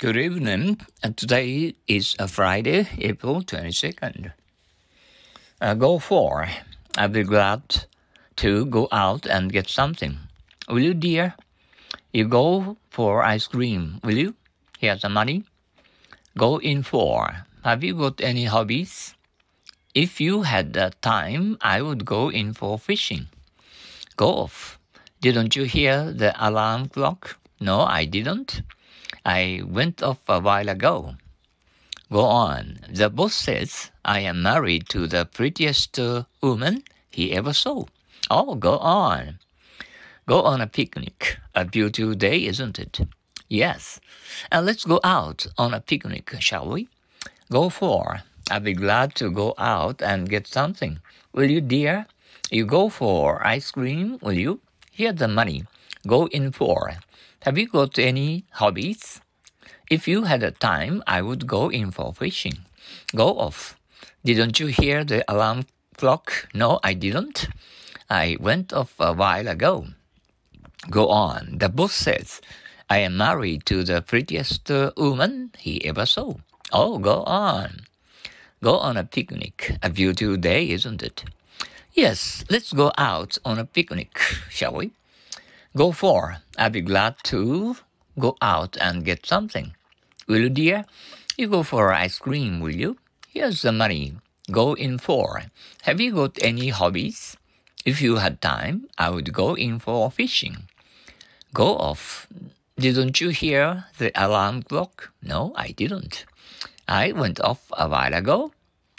Good evening. Uh, today is a Friday, April 22nd. Uh, go for. I'll be glad to go out and get something. Will you, dear? You go for ice cream, will you? Here's the money. Go in for. Have you got any hobbies? If you had the time, I would go in for fishing. Go off. Didn't you hear the alarm clock? No, I didn't. I went off a while ago. Go on. The boss says I am married to the prettiest uh, woman he ever saw. Oh, go on. Go on a picnic. A beautiful day, isn't it? Yes. And let's go out on a picnic, shall we? Go for. I'll be glad to go out and get something. Will you, dear? You go for ice cream, will you? Here's the money. Go in for. Have you got any hobbies? If you had a time, I would go in for fishing. Go off. Didn't you hear the alarm clock? No, I didn't. I went off a while ago. Go on. The boss says, I am married to the prettiest uh, woman he ever saw. Oh, go on. Go on a picnic. A beautiful day, isn't it? Yes, let's go out on a picnic, shall we? Go for. I'll be glad to go out and get something. Will you, dear? You go for ice cream, will you? Here's the money. Go in for. Have you got any hobbies? If you had time, I would go in for fishing. Go off. Didn't you hear the alarm clock? No, I didn't. I went off a while ago.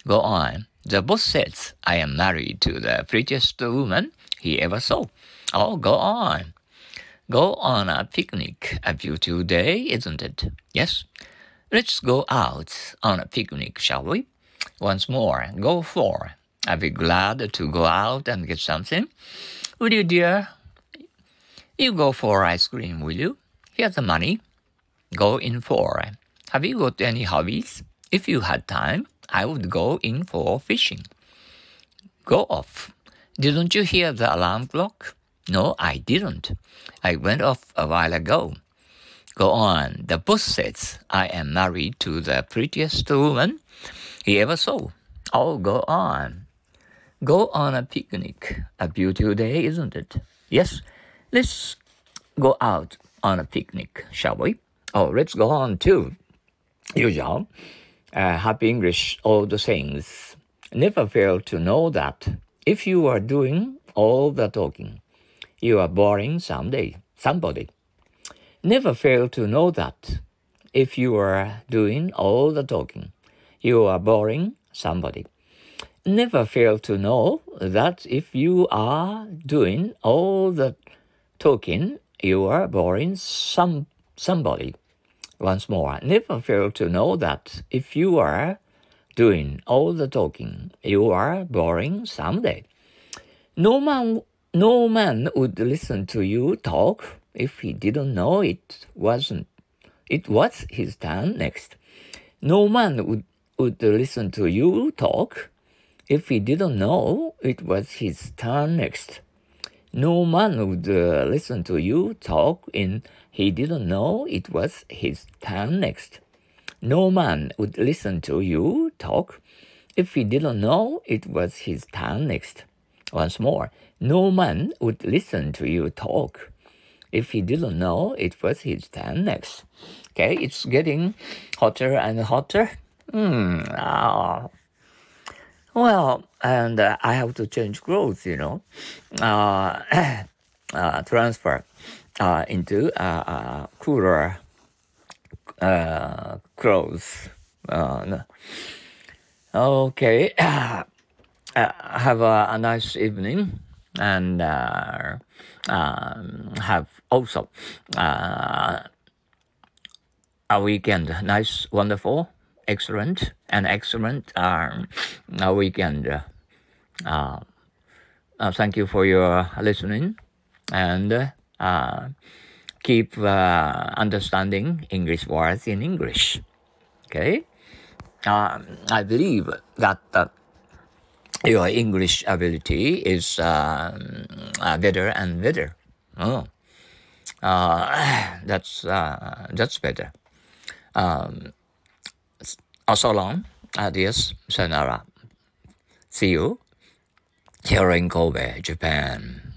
Go on. The boss says I am married to the prettiest woman he ever saw. Oh, go on. Go on a picnic. A beautiful day, isn't it? Yes. Let's go out on a picnic, shall we? Once more, go for. I'll be glad to go out and get something. Will you, dear? You go for ice cream, will you? Here's the money. Go in for. Have you got any hobbies? If you had time, I would go in for fishing. Go off. Didn't you hear the alarm clock? No, I didn't. I went off a while ago. Go on. The boss says I am married to the prettiest woman he ever saw. Oh, go on. Go on a picnic. A beautiful day, isn't it? Yes. Let's go out on a picnic, shall we? Oh, let's go on too. Usual. Uh, happy English, all the things. Never fail to know that if you are doing all the talking, you are boring someday, somebody. Never fail to know that if you are doing all the talking, you are boring somebody. Never fail to know that if you are doing all the talking, you are boring some somebody. Once more, never fail to know that if you are doing all the talking, you are boring someday. No man, no man would listen to you talk if he didn't know it wasn't. It was his turn next. No man would, would listen to you talk if he didn't know it was his turn next. No man would uh, listen to you talk in he didn't know it was his turn next. No man would listen to you talk if he didn't know it was his turn next. Once more, no man would listen to you talk if he didn't know it was his turn next. Okay, it's getting hotter and hotter. Hmm. Oh. Well, and uh, I have to change clothes, you know, uh, uh, transfer uh, into uh, uh, cooler clothes. okay, have a, a, nice evening and um, have also a weekend. Nice, wonderful, excellent, and excellent um, weekend. Uh, uh, thank you for your listening and uh, keep uh, understanding English words in English. Okay, um, I believe that uh, your English ability is um, uh, better and better. Oh, that's that's better. Um, so long. Adios. Sayonara. See you here in Kobe, Japan.